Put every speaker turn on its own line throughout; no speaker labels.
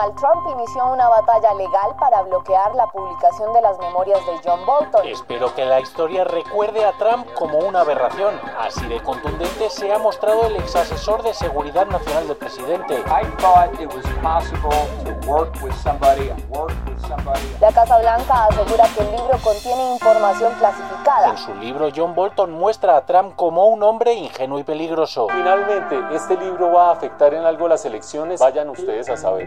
Donald Trump inició una batalla legal para bloquear la publicación de las memorias de John Bolton.
Espero que la historia recuerde a Trump como una aberración. Así de contundente se ha mostrado el ex asesor de seguridad nacional del presidente.
La Casa Blanca asegura que el libro contiene información clasificada.
En su libro, John Bolton muestra a Trump como un hombre ingenuo y peligroso.
Finalmente, ¿este libro va a afectar en algo las elecciones? Vayan ustedes a saber.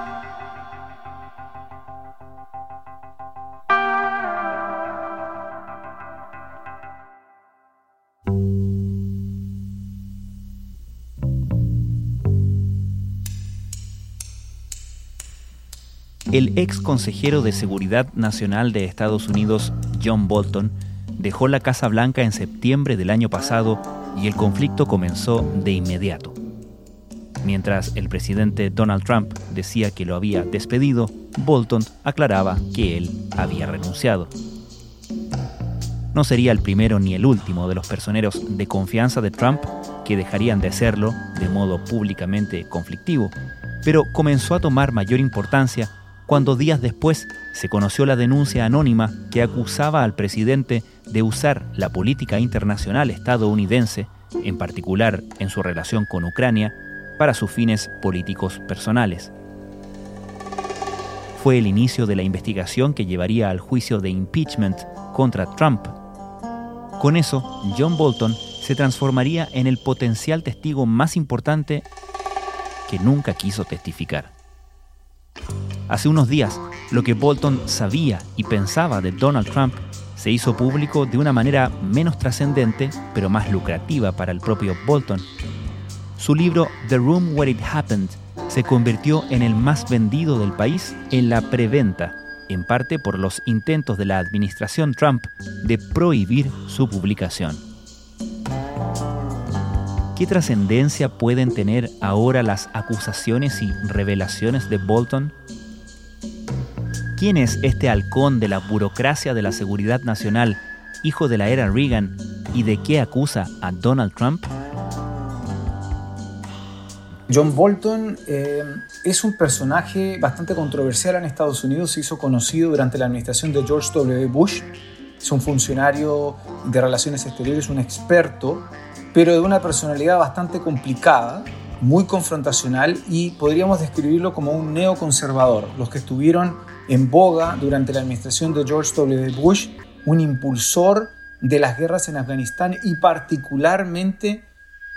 El ex consejero de Seguridad Nacional de Estados Unidos, John Bolton, dejó la Casa Blanca en septiembre del año pasado y el conflicto comenzó de inmediato. Mientras el presidente Donald Trump decía que lo había despedido, Bolton aclaraba que él había renunciado. No sería el primero ni el último de los personeros de confianza de Trump que dejarían de serlo de modo públicamente conflictivo, pero comenzó a tomar mayor importancia cuando días después se conoció la denuncia anónima que acusaba al presidente de usar la política internacional estadounidense, en particular en su relación con Ucrania, para sus fines políticos personales. Fue el inicio de la investigación que llevaría al juicio de impeachment contra Trump. Con eso, John Bolton se transformaría en el potencial testigo más importante que nunca quiso testificar. Hace unos días, lo que Bolton sabía y pensaba de Donald Trump se hizo público de una manera menos trascendente, pero más lucrativa para el propio Bolton. Su libro The Room Where It Happened se convirtió en el más vendido del país en la preventa, en parte por los intentos de la administración Trump de prohibir su publicación. ¿Qué trascendencia pueden tener ahora las acusaciones y revelaciones de Bolton? ¿Quién es este halcón de la burocracia de la seguridad nacional, hijo de la era Reagan, y de qué acusa a Donald Trump?
John Bolton eh, es un personaje bastante controversial en Estados Unidos, se hizo conocido durante la administración de George W. Bush. Es un funcionario de relaciones exteriores, un experto, pero de una personalidad bastante complicada, muy confrontacional y podríamos describirlo como un neoconservador. Los que estuvieron en boga durante la administración de George W. Bush, un impulsor de las guerras en Afganistán y particularmente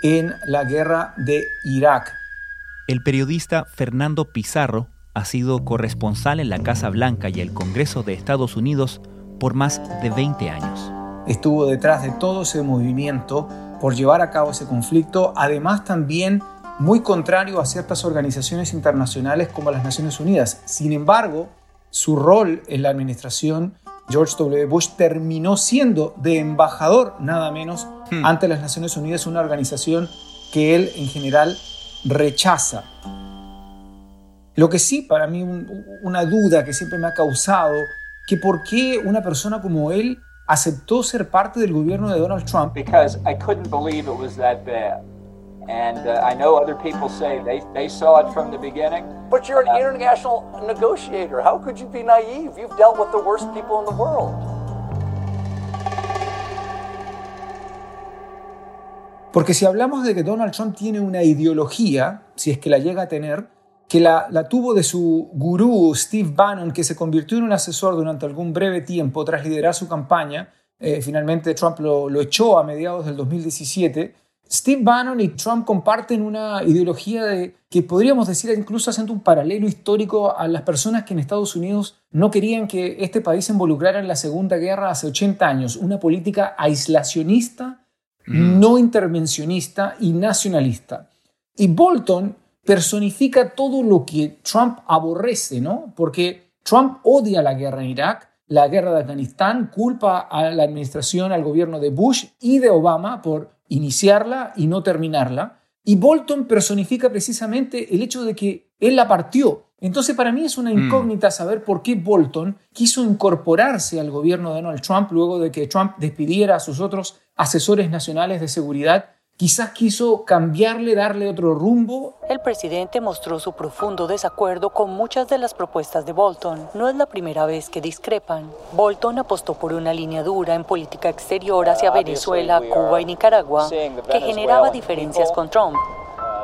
en la guerra de Irak.
El periodista Fernando Pizarro ha sido corresponsal en la Casa Blanca y el Congreso de Estados Unidos por más de 20 años.
Estuvo detrás de todo ese movimiento por llevar a cabo ese conflicto, además también muy contrario a ciertas organizaciones internacionales como las Naciones Unidas. Sin embargo, su rol en la administración, George W. Bush terminó siendo de embajador, nada menos, hmm. ante las Naciones Unidas, una organización que él en general rechaza. Lo que sí, para mí, una duda que siempre me ha causado, que por qué una persona como él aceptó ser parte del gobierno de Donald Trump.
Because I couldn't believe it was that bad. And uh, I know other people say they, they saw it from the beginning.
But you're an uh, international negotiator. How could you be naive? You've dealt with the worst people in the world.
Porque si hablamos de que Donald Trump tiene una ideología, si es que la llega a tener, que la, la, tuvo de su gurú Steve Bannon, que se convirtió en un asesor durante algún breve tiempo tras liderar su campaña, eh, finalmente Trump lo, lo, echó a mediados del 2017, Steve Bannon y Trump comparten una ideología de, que podríamos decir incluso haciendo un paralelo histórico a las personas que en Estados Unidos no querían que este país se involucrara en la Segunda Guerra hace 80 años, una política aislacionista, no intervencionista y nacionalista. Y Bolton personifica todo lo que Trump aborrece, ¿no? Porque Trump odia la guerra en Irak, la guerra de Afganistán, culpa a la administración, al gobierno de Bush y de Obama por iniciarla y no terminarla. Y Bolton personifica precisamente el hecho de que él la partió. Entonces para mí es una mm. incógnita saber por qué Bolton quiso incorporarse al gobierno de Donald Trump luego de que Trump despidiera a sus otros asesores nacionales de seguridad Quizás quiso cambiarle, darle otro rumbo.
El presidente mostró su profundo desacuerdo con muchas de las propuestas de Bolton. No es la primera vez que discrepan. Bolton apostó por una línea dura en política exterior hacia Venezuela, Cuba y Nicaragua, que generaba diferencias con Trump.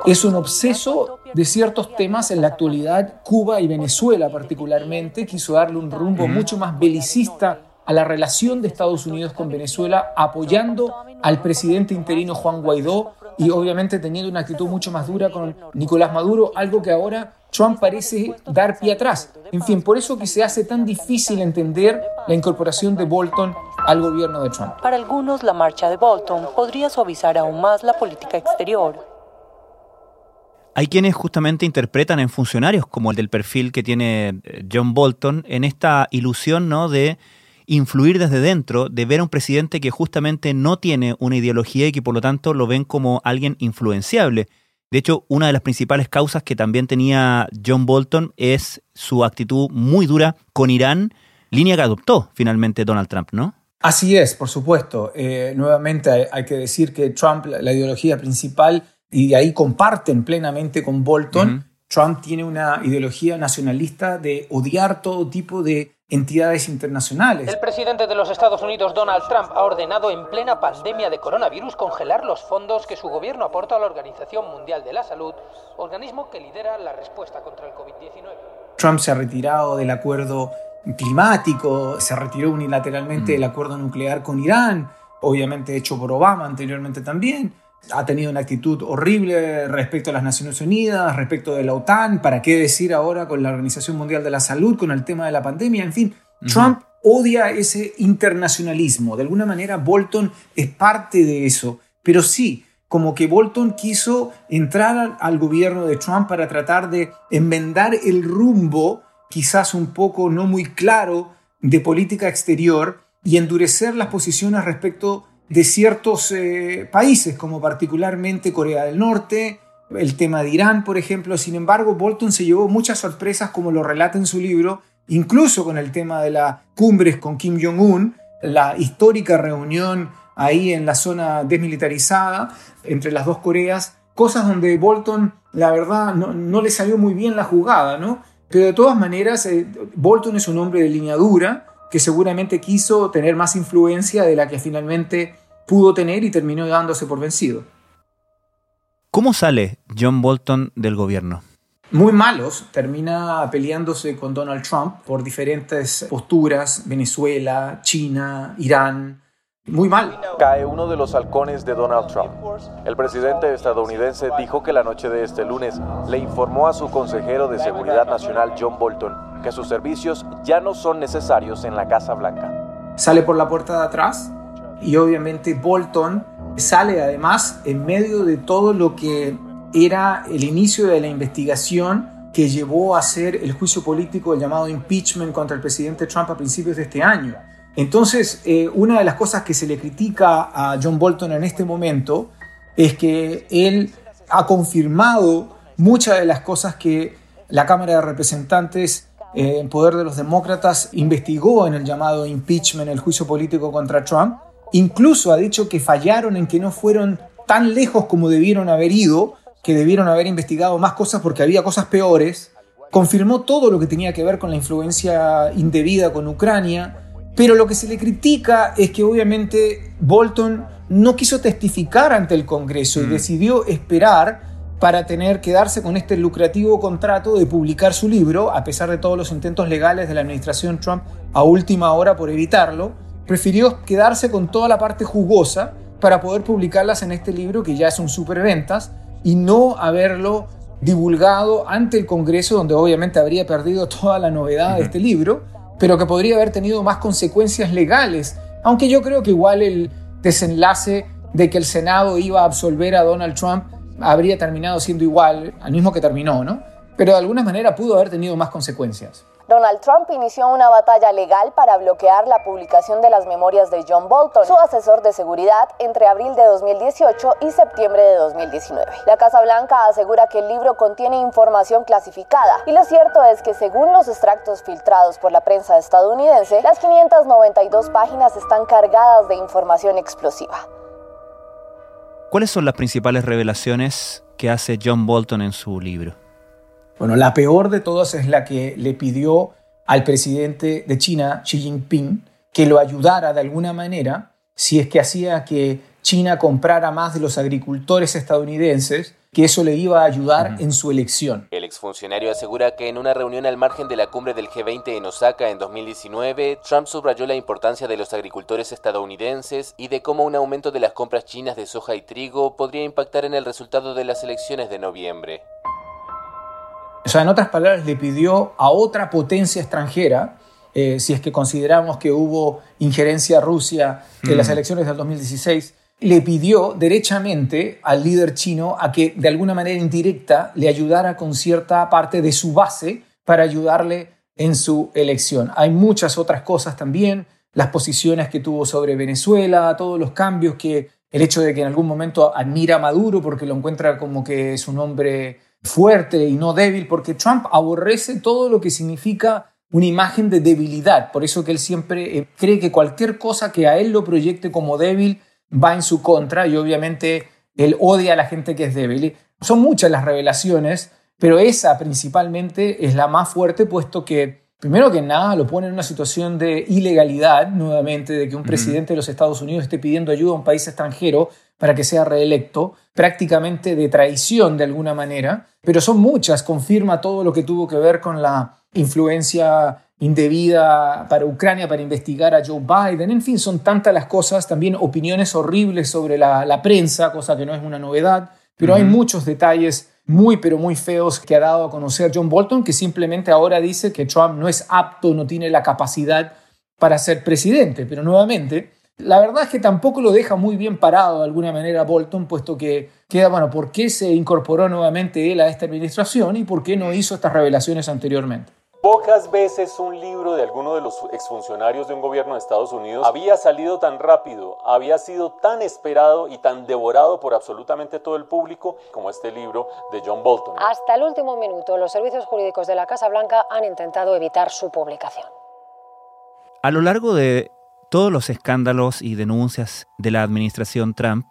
Es un obseso de ciertos temas en la actualidad, Cuba y Venezuela particularmente. Quiso darle un rumbo mucho más belicista a la relación de Estados Unidos con Venezuela, apoyando al presidente interino Juan Guaidó y obviamente teniendo una actitud mucho más dura con Nicolás Maduro, algo que ahora Trump parece dar pie atrás. En fin, por eso que se hace tan difícil entender la incorporación de Bolton al gobierno de Trump.
Para algunos, la marcha de Bolton podría suavizar aún más la política exterior.
Hay quienes justamente interpretan en funcionarios como el del perfil que tiene eh, John Bolton en esta ilusión ¿no? de influir desde dentro, de ver a un presidente que justamente no tiene una ideología y que por lo tanto lo ven como alguien influenciable. De hecho, una de las principales causas que también tenía John Bolton es su actitud muy dura con Irán, línea que adoptó finalmente Donald Trump, ¿no?
Así es, por supuesto. Eh, nuevamente hay, que decir que Trump, la, ideología principal, y ahí comparten plenamente con Bolton, Trump tiene una ideología nacionalista de odiar todo tipo de entidades internacionales.
El presidente de los Estados Unidos, Donald Trump, ha ordenado en plena pandemia de coronavirus congelar los fondos que su gobierno aporta a la Organización Mundial de la Salud, organismo que lidera la respuesta contra el COVID-19.
Trump se ha retirado del acuerdo climático, se retiró unilateralmente del acuerdo nuclear con Irán, obviamente hecho por Obama anteriormente también ha tenido una actitud horrible respecto a las Naciones Unidas, respecto de la OTAN, ¿para qué decir ahora con la Organización Mundial de la Salud, con el tema de la pandemia? En fin, Trump odia ese internacionalismo. De alguna manera, Bolton es parte de eso. Pero sí, como que Bolton quiso entrar al gobierno de Trump para tratar de enmendar el rumbo, quizás un poco no muy claro, de política exterior y endurecer las posiciones respecto de ciertos eh, países, como particularmente Corea del Norte, el tema de Irán, por ejemplo. Sin embargo, Bolton se llevó muchas sorpresas, como lo relata en su libro, incluso con el tema de las cumbres con Kim Jong-un, la histórica reunión ahí en la zona desmilitarizada entre las dos Coreas, cosas donde Bolton, la verdad, no, le salió muy bien la jugada, ¿no? Pero de todas maneras, eh, Bolton es un hombre de línea dura, que seguramente quiso tener más influencia de la que finalmente pudo tener y terminó dándose por vencido.
¿Cómo sale John Bolton del gobierno?
Muy malos, termina peleándose con Donald Trump por diferentes posturas, Venezuela, China, Irán, muy mal.
Cae uno de los halcones de Donald Trump. El presidente estadounidense dijo que la noche de este lunes le informó a su consejero de Seguridad Nacional John Bolton que sus servicios ya no son necesarios en la Casa Blanca.
Sale por la puerta de atrás, y obviamente Bolton sale además en medio de todo lo que era el inicio de la investigación que llevó a hacer el juicio político, el llamado impeachment contra el presidente Trump a principios de este año. Entonces, eh, una de las cosas que se le critica a John Bolton en este momento es que él ha confirmado muchas de las cosas que la Cámara de Representantes eh, en poder de los demócratas investigó en el llamado impeachment, el juicio político contra Trump, Incluso ha dicho que fallaron en que no fueron tan lejos como debieron haber ido, que debieron haber investigado más cosas porque había cosas peores. Confirmó todo lo que tenía que ver con la influencia indebida con Ucrania. Pero lo que se le critica es que obviamente Bolton no quiso testificar ante el Congreso y mm. decidió esperar para tener quedarse con este lucrativo contrato de publicar su libro, a pesar de todos los intentos legales de la administración Trump a última hora por evitarlo prefirió quedarse con toda la parte jugosa para poder publicarlas en este libro que ya es un superventas y no haberlo divulgado ante el Congreso, donde obviamente habría perdido toda la novedad de este libro, pero que podría haber tenido más consecuencias legales, aunque yo creo que igual el desenlace de que el Senado iba a absolver a Donald Trump habría terminado siendo igual al mismo que terminó, ¿no? Pero de alguna manera pudo haber tenido más consecuencias.
Donald Trump inició una batalla legal para bloquear la publicación de las memorias de John Bolton, su asesor de seguridad, entre abril de 2018 y septiembre de 2019. La Casa Blanca asegura que el libro contiene información clasificada y lo cierto es que según los extractos filtrados por la prensa estadounidense, las 592 páginas están cargadas de información explosiva.
¿Cuáles son las principales revelaciones que hace John Bolton en su libro?
Bueno, la peor de todas es la que le pidió al presidente de China, Xi Jinping, que lo ayudara de alguna manera si es que hacía que China comprara más de los agricultores estadounidenses, que eso le iba a ayudar en su elección.
El exfuncionario asegura que en una reunión al margen de la cumbre del G20 en Osaka en 2019, Trump subrayó la importancia de los agricultores estadounidenses y de cómo un aumento de las compras chinas de soja y trigo podría impactar en el resultado de las elecciones de noviembre.
O sea, en otras palabras, le pidió a otra potencia extranjera, eh, si es que consideramos que hubo injerencia Rusia en las elecciones del 2016, le pidió derechamente al líder chino a que de alguna manera indirecta le ayudara con cierta parte de su base para ayudarle en su elección. Hay muchas otras cosas también, las posiciones que tuvo sobre Venezuela, todos los cambios que el hecho de que en algún momento admira a Maduro porque lo encuentra como que es un hombre fuerte y no débil, porque Trump aborrece todo lo que significa una imagen de debilidad. Por eso que él siempre eh, cree que cualquier cosa que a él lo proyecte como débil va en su contra y obviamente él odia a la gente que es débil. Son muchas las revelaciones, pero esa principalmente es la más fuerte, puesto que primero que nada lo pone en una situación de ilegalidad, nuevamente, de que un presidente de los Estados Unidos esté pidiendo ayuda a un país extranjero para que sea reelecto, prácticamente de traición de alguna manera, pero son muchas, confirma todo lo que tuvo que ver con la influencia indebida para Ucrania para investigar a Joe Biden, en fin, son tantas las cosas, también opiniones horribles sobre la, prensa, cosa que no es una novedad, pero hay muchos detalles muy, pero muy feos que ha dado a conocer John Bolton, que simplemente ahora dice que Trump no es apto, no tiene la capacidad para ser presidente, pero nuevamente la verdad es que tampoco lo deja muy bien parado de alguna manera Bolton, puesto que queda, bueno, ¿por qué se incorporó nuevamente él a esta administración y por qué no hizo estas revelaciones anteriormente?
Pocas veces un libro de alguno de los exfuncionarios de un gobierno de Estados Unidos había salido tan rápido, había sido tan esperado y tan devorado por absolutamente todo el público como este libro de John Bolton.
Hasta el último minuto, los servicios jurídicos de la Casa Blanca han intentado evitar su publicación.
A lo largo de todos los escándalos y denuncias de la administración Trump,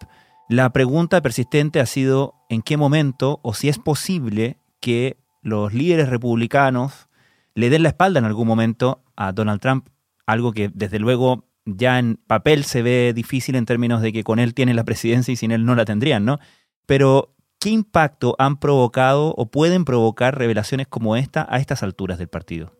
la pregunta persistente ha sido en qué momento o si es posible que los líderes republicanos le den la espalda en algún momento a Donald Trump, algo que desde luego ya en papel se ve difícil en términos de que con él tiene la presidencia y sin él no la tendrían, ¿no? Pero, ¿qué impacto han provocado o pueden provocar revelaciones como esta a estas alturas del partido?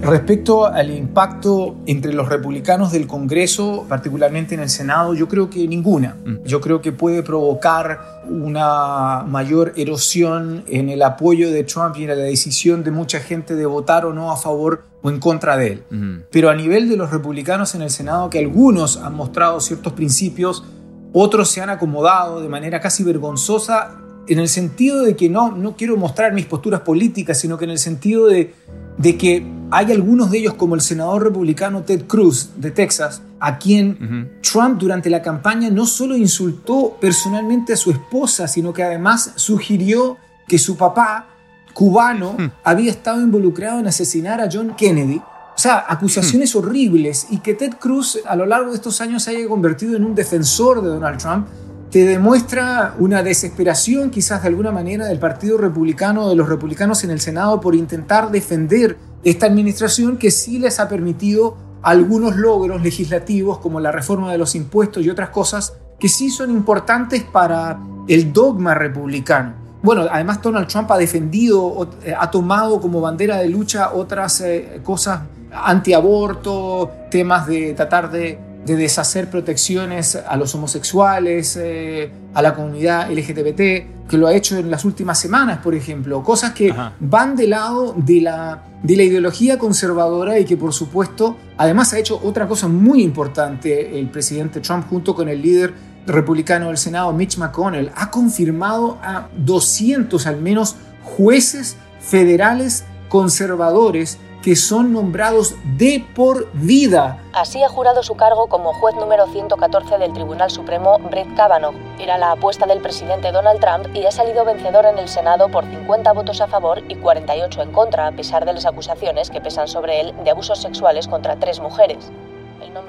Respecto al impacto entre los republicanos del Congreso, particularmente en el Senado, yo creo que ninguna. Mm. Yo creo que puede provocar una mayor erosión en el apoyo de Trump y en la decisión de mucha gente de votar o no a favor o en contra de él. Mm. Pero a nivel de los republicanos en el Senado, que algunos han mostrado ciertos principios, otros se han acomodado de manera casi vergonzosa en el sentido de que no, no quiero mostrar mis posturas políticas, sino que en el sentido de de que hay algunos de ellos, como el senador republicano Ted Cruz de Texas, a quien Trump durante la campaña no solo insultó personalmente a su esposa, sino que además sugirió que su papá, cubano, había estado involucrado en asesinar a John Kennedy. O sea, acusaciones horribles y que Ted Cruz a lo largo de estos años se haya convertido en un defensor de Donald Trump te demuestra una desesperación quizás de alguna manera del Partido Republicano, de los republicanos en el Senado por intentar defender esta administración que sí les ha permitido algunos logros legislativos como la reforma de los impuestos y otras cosas que sí son importantes para el dogma republicano. Bueno, además Donald Trump ha defendido, eh, ha tomado como bandera de lucha otras eh, cosas antiaborto, temas de tratar de de deshacer protecciones a los homosexuales, eh, a la comunidad LGBT, que lo ha hecho en las últimas semanas, por ejemplo, cosas que van del lado de la, de la ideología conservadora y que por supuesto además ha hecho otra cosa muy importante el presidente Trump junto con el líder republicano del Senado, Mitch McConnell, ha confirmado a 200 al menos jueces federales conservadores que son nombrados de por vida.
Así ha jurado su cargo como juez número 114 del Tribunal Supremo Brett Kavanaugh. Era la apuesta del presidente Donald Trump y ha salido vencedor en el Senado por 50 votos a favor y 48 en contra, a pesar de las acusaciones que pesan sobre él de abusos sexuales contra tres mujeres.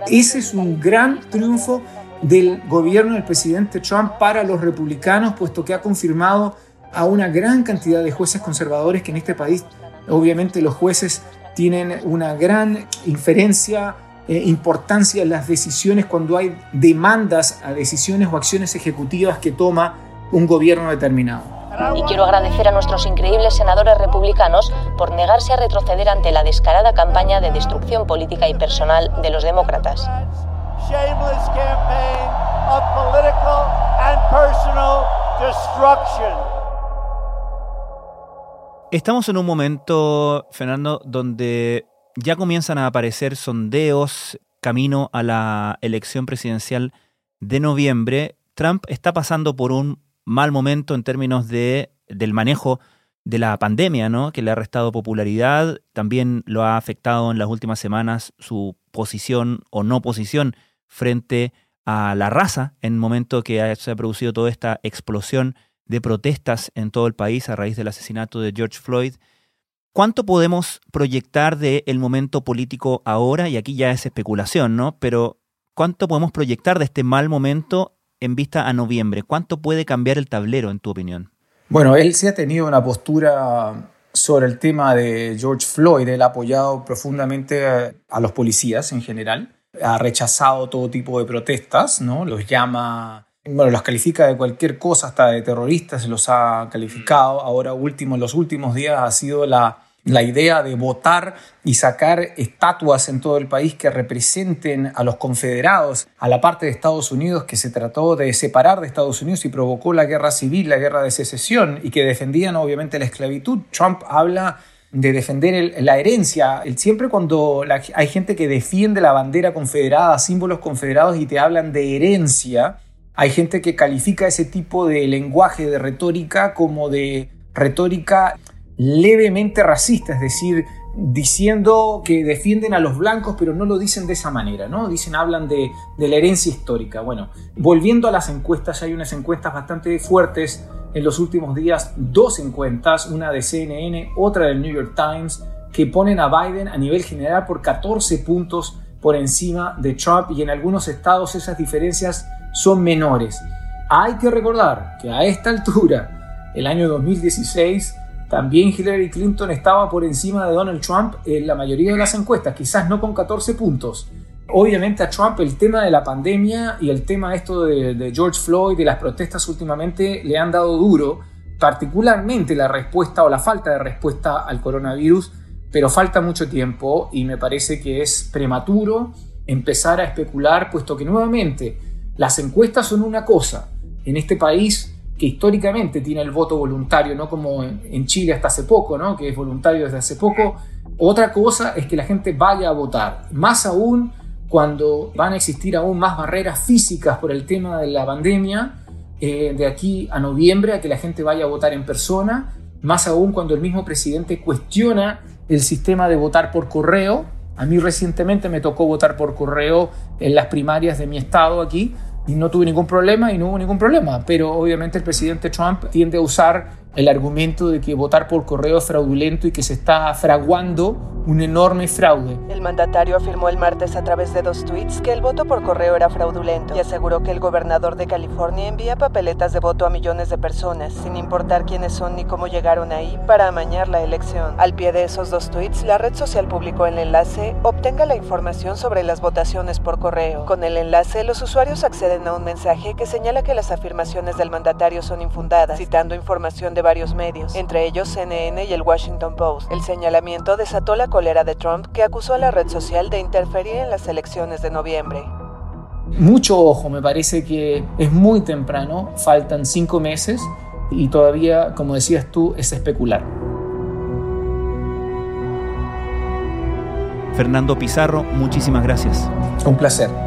Ese es un gran triunfo del gobierno del presidente Trump para los republicanos, puesto que ha confirmado a una gran cantidad de jueces conservadores que en este país, obviamente los jueces tienen una gran inferencia, eh, importancia en las decisiones cuando hay demandas a decisiones o acciones ejecutivas que toma un gobierno determinado.
Y quiero agradecer a nuestros increíbles senadores republicanos por negarse a retroceder ante la descarada campaña de destrucción política y personal de los demócratas.
Estamos en un momento, Fernando, donde ya comienzan a aparecer sondeos camino a la elección presidencial de noviembre. Trump está pasando por un mal momento en términos de, del manejo de la pandemia, ¿no? que le ha restado popularidad, también lo ha afectado en las últimas semanas su posición o no posición frente a la raza en el momento que se ha producido toda esta explosión de protestas en todo el país a raíz del asesinato de George Floyd. ¿Cuánto podemos proyectar del momento político ahora? Y aquí ya es especulación, ¿no? Pero ¿cuánto podemos proyectar de este mal momento en vista a noviembre? ¿Cuánto puede cambiar el tablero, en tu opinión?
Bueno, él sí ha tenido una postura sobre el tema de George Floyd. Él ha apoyado profundamente a los policías en general. Ha rechazado todo tipo de protestas, ¿no? Los llama bueno, los califica de cualquier cosa, hasta de terroristas los ha calificado. Ahora último, en los últimos días ha sido la, la idea de votar y sacar estatuas en todo el país que representen a los confederados, a la parte de Estados Unidos que se trató de separar de Estados Unidos y provocó la guerra civil, la guerra de secesión y que defendían obviamente la esclavitud. Trump habla de defender la herencia. Siempre cuando hay gente que defiende la bandera confederada, símbolos confederados y te hablan de herencia, hay gente que califica ese tipo de lenguaje, de retórica, como de retórica levemente racista, es decir, diciendo que defienden a los blancos, pero no lo dicen de esa manera, ¿no? Dicen, hablan de, la herencia histórica. Bueno, volviendo a las encuestas, hay unas encuestas bastante fuertes en los últimos días, dos encuestas, una de CNN, otra del New York Times, que ponen a Biden a nivel general por 14 puntos por encima de Trump y en algunos estados esas diferencias son menores. Hay que recordar que a esta altura, el año 2016, también Hillary Clinton estaba por encima de Donald Trump en la mayoría de las encuestas, quizás no con 14 puntos. Obviamente a Trump el tema de la pandemia y el tema esto de, de George Floyd, de las protestas últimamente, le han dado duro, particularmente la respuesta o la falta de respuesta al coronavirus, pero falta mucho tiempo y me parece que es prematuro empezar a especular, puesto que nuevamente las encuestas son una cosa. En este país que históricamente tiene el voto voluntario, no como en Chile hasta hace poco, ¿no? que es voluntario desde hace poco, otra cosa es que la gente vaya a votar. Más aún cuando van a existir aún más barreras físicas por el tema de la pandemia, eh, de aquí a noviembre, a que la gente vaya a votar en persona, más aún cuando el mismo presidente cuestiona el sistema de votar por correo. A mí recientemente me tocó votar por correo en las primarias de mi estado aquí y no tuve ningún problema y no hubo ningún problema. Pero obviamente el presidente Trump tiende a usar el argumento de que votar por correo es fraudulento y que se está fraguando un enorme fraude.
El mandatario afirmó el martes a través de dos tweets que el voto por correo era fraudulento y aseguró que el gobernador de California envía papeletas de voto a millones de personas, sin importar quiénes son ni cómo llegaron ahí, para amañar la elección. Al pie de esos dos tweets, la red social publicó el enlace Obtenga la información sobre las votaciones por correo. Con el enlace, los usuarios acceden a un mensaje que señala que las afirmaciones del mandatario son infundadas, citando información de varios medios, entre ellos CNN y el Washington Post. El señalamiento desató la cólera de Trump, que acusó a la red social de interferir en las elecciones de noviembre.
Mucho ojo, me parece que es muy temprano, faltan cinco meses y todavía, como decías tú, es especular.
Fernando Pizarro, muchísimas gracias.
Un placer.